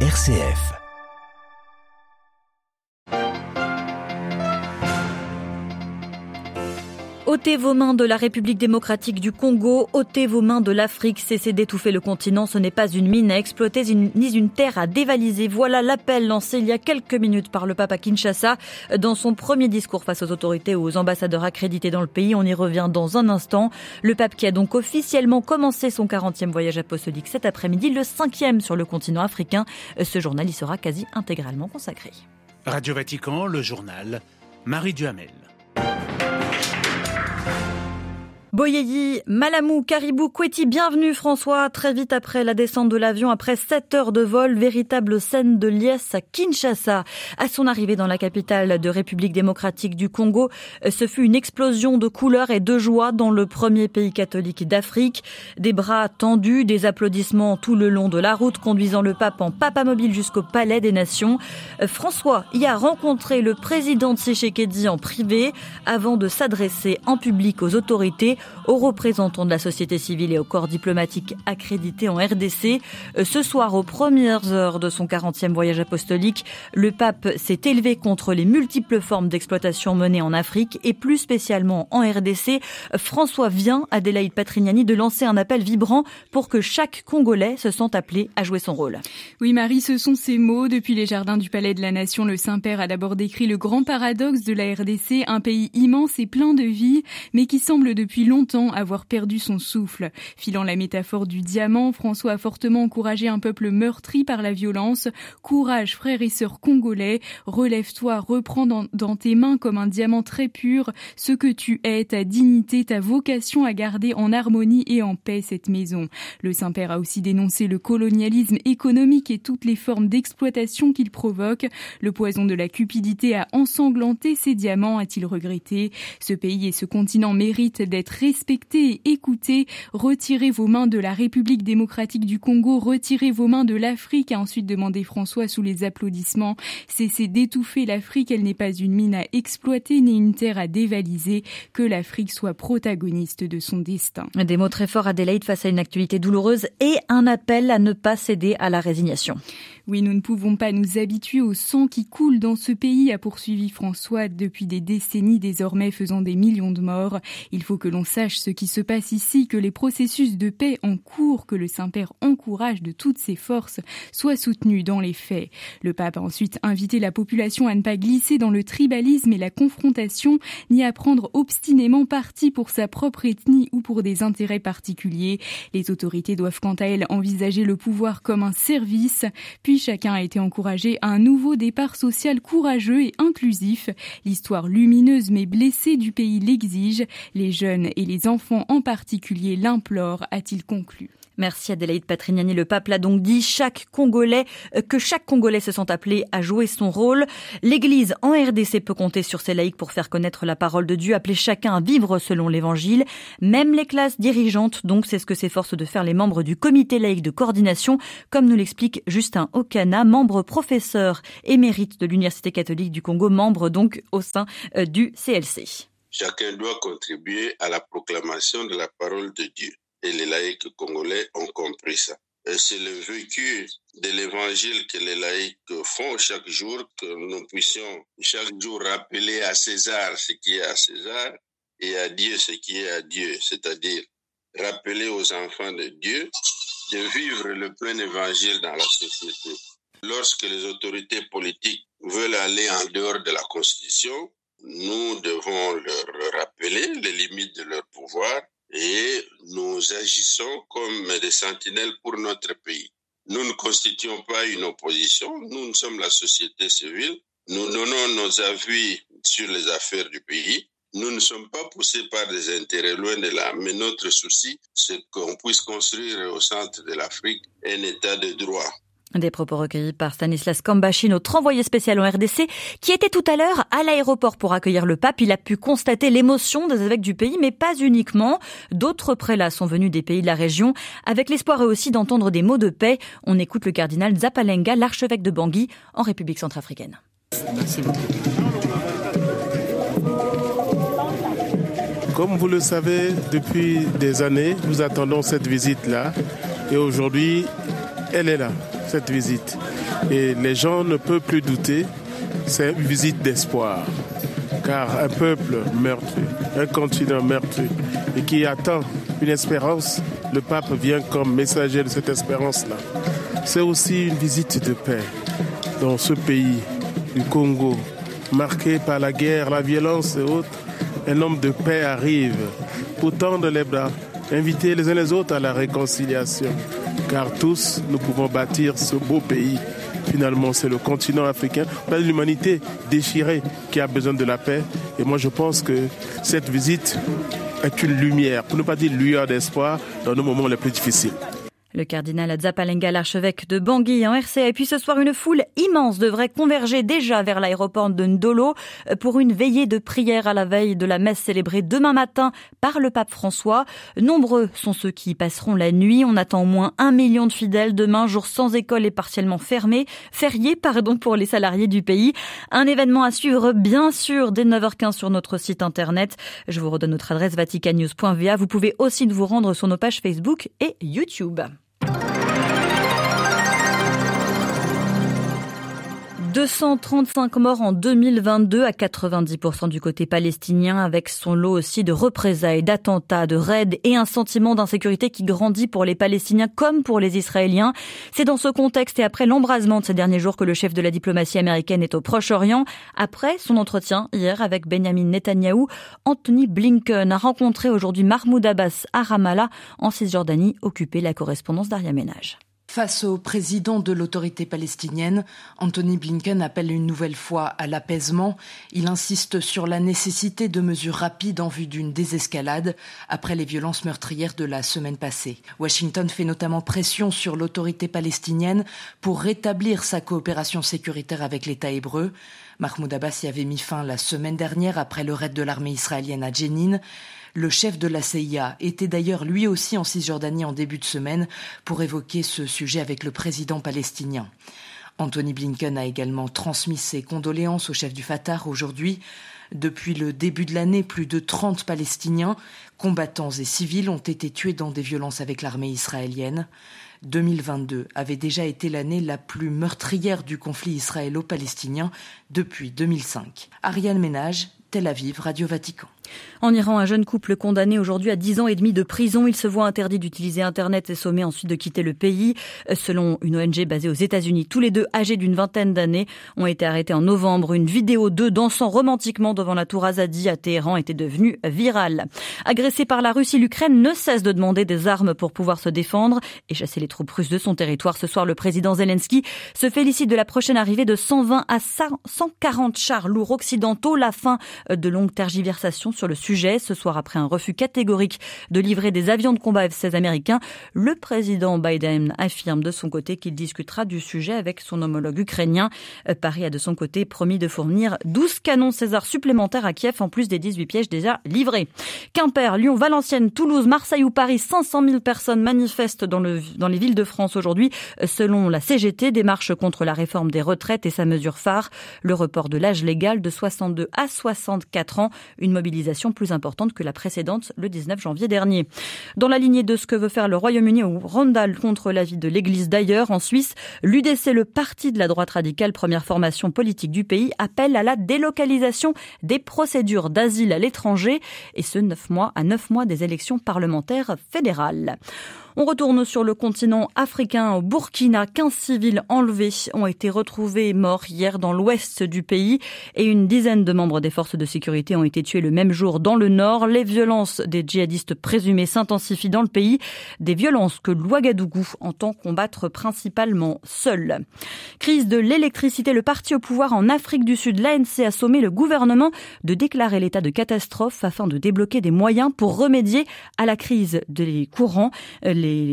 RCF. Ôtez vos mains de la République démocratique du Congo, ôtez vos mains de l'Afrique, cessez d'étouffer le continent, ce n'est pas une mine à exploiter ni une terre à dévaliser. Voilà l'appel lancé il y a quelques minutes par le pape à Kinshasa dans son premier discours face aux autorités ou aux ambassadeurs accrédités dans le pays. On y revient dans un instant. Le pape qui a donc officiellement commencé son 40e voyage apostolique cet après-midi, le cinquième sur le continent africain. Ce journal y sera quasi intégralement consacré. Radio Vatican, le journal, Marie Duhamel. Boyeyi, Malamou, Caribou, Kweti, bienvenue François. Très vite après la descente de l'avion, après 7 heures de vol, véritable scène de liesse à Kinshasa. À son arrivée dans la capitale de République démocratique du Congo, ce fut une explosion de couleurs et de joie dans le premier pays catholique d'Afrique. Des bras tendus, des applaudissements tout le long de la route, conduisant le pape en papa mobile jusqu'au Palais des Nations. François y a rencontré le président Tshisekedi en privé avant de s'adresser en public aux autorités aux représentants de la société civile et aux corps diplomatiques accrédités en RDC. Euh, ce soir, aux premières heures de son 40e voyage apostolique, le pape s'est élevé contre les multiples formes d'exploitation menées en Afrique et plus spécialement en RDC. François vient, Adélaïde Patrignani, de lancer un appel vibrant pour que chaque Congolais se sente appelé à jouer son rôle. Oui, Marie, ce sont ces mots. Depuis les jardins du Palais de la Nation, le Saint-Père a d'abord décrit le grand paradoxe de la RDC, un pays immense et plein de vie, mais qui semble depuis longtemps longtemps avoir perdu son souffle. Filant la métaphore du diamant, François a fortement encouragé un peuple meurtri par la violence. Courage, frères et sœurs congolais, relève-toi, reprends dans, tes mains comme un diamant très pur ce que tu es, ta dignité, ta vocation à garder en harmonie et en paix cette maison. Le Saint-Père a aussi dénoncé le colonialisme économique et toutes les formes d'exploitation qu'il provoque. Le poison de la cupidité a ensanglanté ces diamants, a-t-il regretté. Ce pays et ce continent méritent d'être respectez et écoutez. Retirez vos mains de la République démocratique du Congo, retirez vos mains de l'Afrique, a ensuite demandé François sous les applaudissements. Cessez d'étouffer l'Afrique, elle n'est pas une mine à exploiter ni une terre à dévaliser. Que l'Afrique soit protagoniste de son destin. Des mots très forts, Adélaïde, face à une actualité douloureuse et un appel à ne pas céder à la résignation. Oui, nous ne pouvons pas nous habituer au sang qui coule dans ce pays, a poursuivi François depuis des décennies désormais faisant des millions de morts. Il faut que l'on sache ce qui se passe ici, que les processus de paix en cours que le Saint-Père encourage de toutes ses forces soient soutenus dans les faits. Le pape a ensuite invité la population à ne pas glisser dans le tribalisme et la confrontation, ni à prendre obstinément parti pour sa propre ethnie ou pour des intérêts particuliers. Les autorités doivent quant à elles envisager le pouvoir comme un service, puis chacun a été encouragé à un nouveau départ social courageux et inclusif. L'histoire lumineuse mais blessée du pays l'exige. Les jeunes et les enfants en particulier l'implorent, a-t-il conclu. Merci Adélaïde Patrignani. Le pape l'a donc dit, chaque Congolais, euh, que chaque Congolais se sent appelé à jouer son rôle. L'Église en RDC peut compter sur ses laïcs pour faire connaître la parole de Dieu, appeler chacun à vivre selon l'Évangile. Même les classes dirigeantes, donc c'est ce que s'efforcent de faire les membres du comité laïque de coordination, comme nous l'explique Justin Membre professeur émérite de l'Université catholique du Congo, membre donc au sein euh, du CLC. Chacun doit contribuer à la proclamation de la parole de Dieu et les laïcs congolais ont compris ça. C'est le vécu de l'évangile que les laïcs font chaque jour, que nous puissions chaque jour rappeler à César ce qui est à César et à Dieu ce qui est à Dieu, c'est-à-dire rappeler aux enfants de Dieu de vivre le plein évangile dans la société. Lorsque les autorités politiques veulent aller en dehors de la Constitution, nous devons leur rappeler les limites de leur pouvoir et nous agissons comme des sentinelles pour notre pays. Nous ne constituons pas une opposition, nous, sommes la société civile, nous donnons nos avis sur les affaires du pays, nous ne sommes pas poussés par des intérêts loin de là, mais notre souci, c'est qu'on puisse construire au centre de l'Afrique un état de droit. Des propos recueillis par Stanislas Kambashi, notre envoyé spécial en RDC, qui était tout à l'heure à l'aéroport pour accueillir le pape. Il a pu constater l'émotion des évêques du pays, mais pas uniquement. D'autres prélats sont venus des pays de la région, avec l'espoir eux aussi d'entendre des mots de paix. On écoute le cardinal Zapalenga, l'archevêque de Bangui, en République centrafricaine. Merci beaucoup. Comme vous le savez, depuis des années, nous attendons cette visite-là. Et aujourd'hui, elle est là, cette visite. Et les gens ne peuvent plus douter, c'est une visite d'espoir. Car un peuple meurtri, un continent meurtri, et qui attend une espérance, le pape vient comme messager de cette espérance-là. C'est aussi une visite de paix dans ce pays du Congo, marqué par la guerre, la violence et autres. Un homme de paix arrive pour tendre les bras, inviter les uns les autres à la réconciliation. Car tous, nous pouvons bâtir ce beau pays. Finalement, c'est le continent africain, l'humanité déchirée qui a besoin de la paix. Et moi, je pense que cette visite est une lumière, pour ne pas dire lueur d'espoir, dans nos moments les plus difficiles. Le cardinal Zapalenga, l'archevêque de Bangui en RCA. Et puis ce soir, une foule immense devrait converger déjà vers l'aéroport de Ndolo pour une veillée de prière à la veille de la messe célébrée demain matin par le pape François. Nombreux sont ceux qui y passeront la nuit. On attend au moins un million de fidèles demain, jour sans école et partiellement fermé, férié, pardon, pour les salariés du pays. Un événement à suivre, bien sûr, dès 9h15 sur notre site internet. Je vous redonne notre adresse vaticanews.va. Vous pouvez aussi vous rendre sur nos pages Facebook et YouTube. 235 morts en 2022 à 90% du côté palestinien avec son lot aussi de représailles, d'attentats, de raids et un sentiment d'insécurité qui grandit pour les Palestiniens comme pour les Israéliens. C'est dans ce contexte et après l'embrasement de ces derniers jours que le chef de la diplomatie américaine est au Proche-Orient. Après son entretien hier avec Benjamin Netanyahou, Anthony Blinken a rencontré aujourd'hui Mahmoud Abbas à Ramallah en Cisjordanie, occupé la correspondance d'Aria Ménage. Face au président de l'autorité palestinienne, Anthony Blinken appelle une nouvelle fois à l'apaisement. Il insiste sur la nécessité de mesures rapides en vue d'une désescalade après les violences meurtrières de la semaine passée. Washington fait notamment pression sur l'autorité palestinienne pour rétablir sa coopération sécuritaire avec l'État hébreu. Mahmoud Abbas y avait mis fin la semaine dernière après le raid de l'armée israélienne à Jenin. Le chef de la CIA était d'ailleurs lui aussi en Cisjordanie en début de semaine pour évoquer ce sujet avec le président palestinien. Anthony Blinken a également transmis ses condoléances au chef du Fatah aujourd'hui. Depuis le début de l'année, plus de 30 Palestiniens, combattants et civils, ont été tués dans des violences avec l'armée israélienne. 2022 avait déjà été l'année la plus meurtrière du conflit israélo-palestinien depuis 2005. Ariane Ménage, Tel Aviv, Radio Vatican. En Iran, un jeune couple condamné aujourd'hui à 10 ans et demi de prison. Il se voit interdit d'utiliser Internet et sommé ensuite de quitter le pays. Selon une ONG basée aux États-Unis, tous les deux âgés d'une vingtaine d'années ont été arrêtés en novembre. Une vidéo d'eux dansant romantiquement devant la tour Azadi à Téhéran était devenue virale. Agressé par la Russie, l'Ukraine ne cesse de demander des armes pour pouvoir se défendre et chasser les troupes russes de son territoire. Ce soir, le président Zelensky se félicite de la prochaine arrivée de 120 à 140 chars lourds occidentaux, la fin de longues tergiversations sur le sujet. Ce soir, après un refus catégorique de livrer des avions de combat F-16 américains, le président Biden affirme de son côté qu'il discutera du sujet avec son homologue ukrainien. Euh, Paris a de son côté promis de fournir 12 canons César supplémentaires à Kiev en plus des 18 pièges déjà livrés. Quimper, Lyon, Valenciennes, Toulouse, Marseille ou Paris, 500 000 personnes manifestent dans, le, dans les villes de France aujourd'hui. Euh, selon la CGT, démarche contre la réforme des retraites et sa mesure phare, le report de l'âge légal de 62 à 64 ans, une mobilisation plus importante que la précédente le 19 janvier dernier. Dans la lignée de ce que veut faire le Royaume-Uni ou Randall contre l'avis de l'Église d'ailleurs, en Suisse, l'UDC, le parti de la droite radicale, première formation politique du pays, appelle à la délocalisation des procédures d'asile à l'étranger, et ce neuf mois à neuf mois des élections parlementaires fédérales. On retourne sur le continent africain au Burkina. 15 civils enlevés ont été retrouvés morts hier dans l'ouest du pays et une dizaine de membres des forces de sécurité ont été tués le même jour dans le nord. Les violences des djihadistes présumés s'intensifient dans le pays. Des violences que l'Ouagadougou entend combattre principalement seul. Crise de l'électricité. Le parti au pouvoir en Afrique du Sud, l'ANC, a sommé le gouvernement de déclarer l'état de catastrophe afin de débloquer des moyens pour remédier à la crise des courants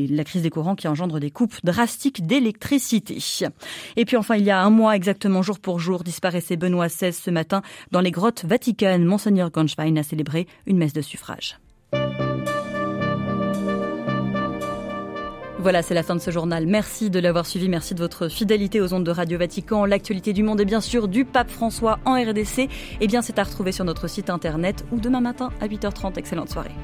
la crise des courants qui engendre des coupes drastiques d'électricité. Et puis enfin, il y a un mois exactement, jour pour jour, disparaissait Benoît XVI ce matin dans les grottes vaticanes. Monseigneur Gonschwein a célébré une messe de suffrage. Voilà, c'est la fin de ce journal. Merci de l'avoir suivi. Merci de votre fidélité aux ondes de Radio Vatican. L'actualité du monde et bien sûr du pape François en RDC. Eh bien, c'est à retrouver sur notre site internet ou demain matin à 8h30. Excellente soirée.